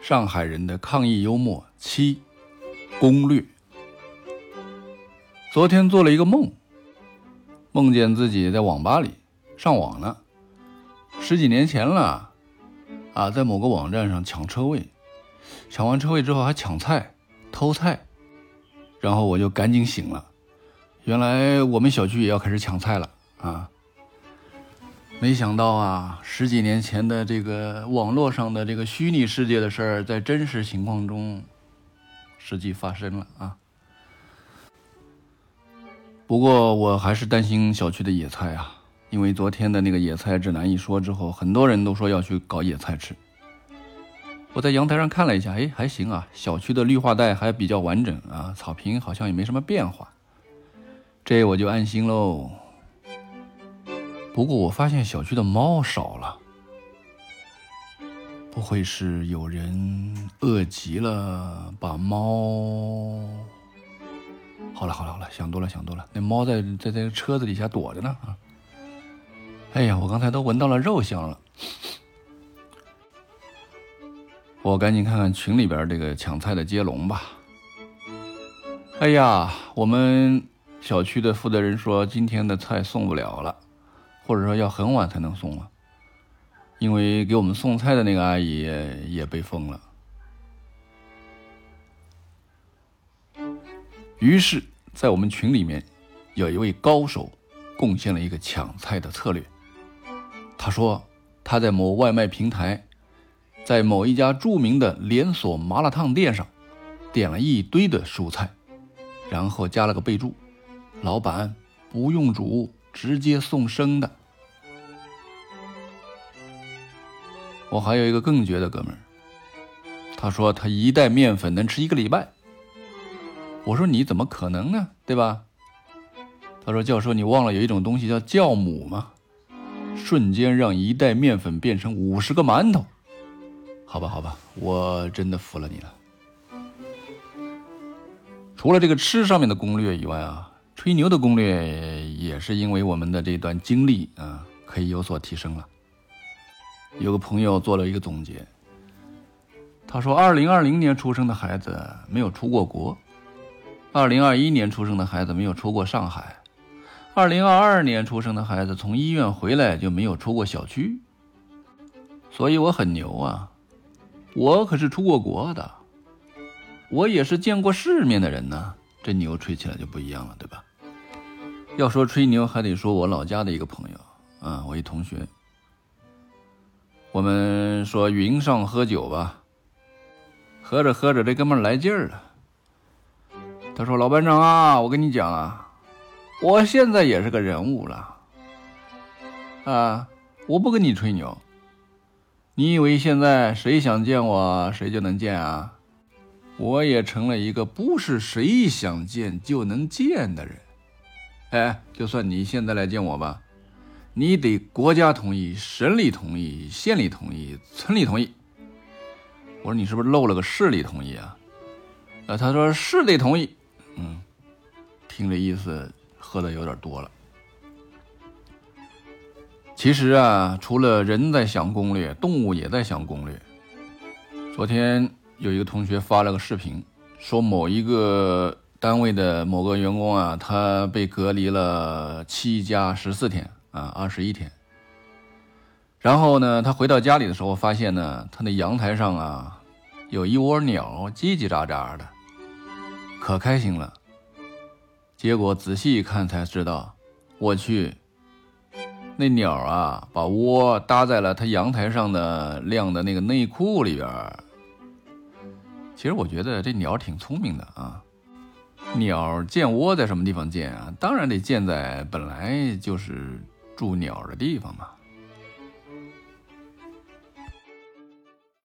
上海人的抗疫幽默七攻略。昨天做了一个梦，梦见自己在网吧里上网呢，十几年前了啊，在某个网站上抢车位，抢完车位之后还抢菜、偷菜，然后我就赶紧醒了，原来我们小区也要开始抢菜了啊。没想到啊，十几年前的这个网络上的这个虚拟世界的事儿，在真实情况中实际发生了啊。不过我还是担心小区的野菜啊，因为昨天的那个野菜指南一说之后，很多人都说要去搞野菜吃。我在阳台上看了一下，哎，还行啊，小区的绿化带还比较完整啊，草坪好像也没什么变化，这我就安心喽。不过我发现小区的猫少了，不会是有人饿极了把猫？好了好了好了，想多了想多了，那猫在在在车子底下躲着呢啊！哎呀，我刚才都闻到了肉香了，我赶紧看看群里边这个抢菜的接龙吧。哎呀，我们小区的负责人说今天的菜送不了了。或者说要很晚才能送了，因为给我们送菜的那个阿姨也被封了。于是，在我们群里面，有一位高手贡献了一个抢菜的策略。他说他在某外卖平台，在某一家著名的连锁麻辣烫店上，点了一堆的蔬菜，然后加了个备注：“老板不用煮，直接送生的。”我还有一个更绝的哥们儿，他说他一袋面粉能吃一个礼拜。我说你怎么可能呢？对吧？他说教授，你忘了有一种东西叫酵母吗？瞬间让一袋面粉变成五十个馒头。好吧，好吧，我真的服了你了。除了这个吃上面的攻略以外啊，吹牛的攻略也是因为我们的这段经历啊，可以有所提升了。有个朋友做了一个总结，他说：“二零二零年出生的孩子没有出过国，二零二一年出生的孩子没有出过上海，二零二二年出生的孩子从医院回来就没有出过小区。所以我很牛啊，我可是出过国的，我也是见过世面的人呢。这牛吹起来就不一样了，对吧？要说吹牛，还得说我老家的一个朋友啊，我一同学。”我们说云上喝酒吧，喝着喝着，这哥们来劲儿了。他说：“老班长啊，我跟你讲啊，我现在也是个人物了啊！我不跟你吹牛，你以为现在谁想见我谁就能见啊？我也成了一个不是谁想见就能见的人。哎，就算你现在来见我吧。”你得国家同意、省里同意、县里同意、村里同意。我说你是不是漏了个市里同意啊？啊，他说市得同意。嗯，听这意思，喝的有点多了。其实啊，除了人在想攻略，动物也在想攻略。昨天有一个同学发了个视频，说某一个单位的某个员工啊，他被隔离了七加十四天。啊，二十一天。然后呢，他回到家里的时候，发现呢，他那阳台上啊，有一窝鸟叽叽喳喳的，可开心了。结果仔细一看才知道，我去，那鸟啊，把窝搭在了他阳台上的晾的那个内裤里边。其实我觉得这鸟挺聪明的啊。鸟建窝在什么地方建啊？当然得建在本来就是。住鸟的地方嘛。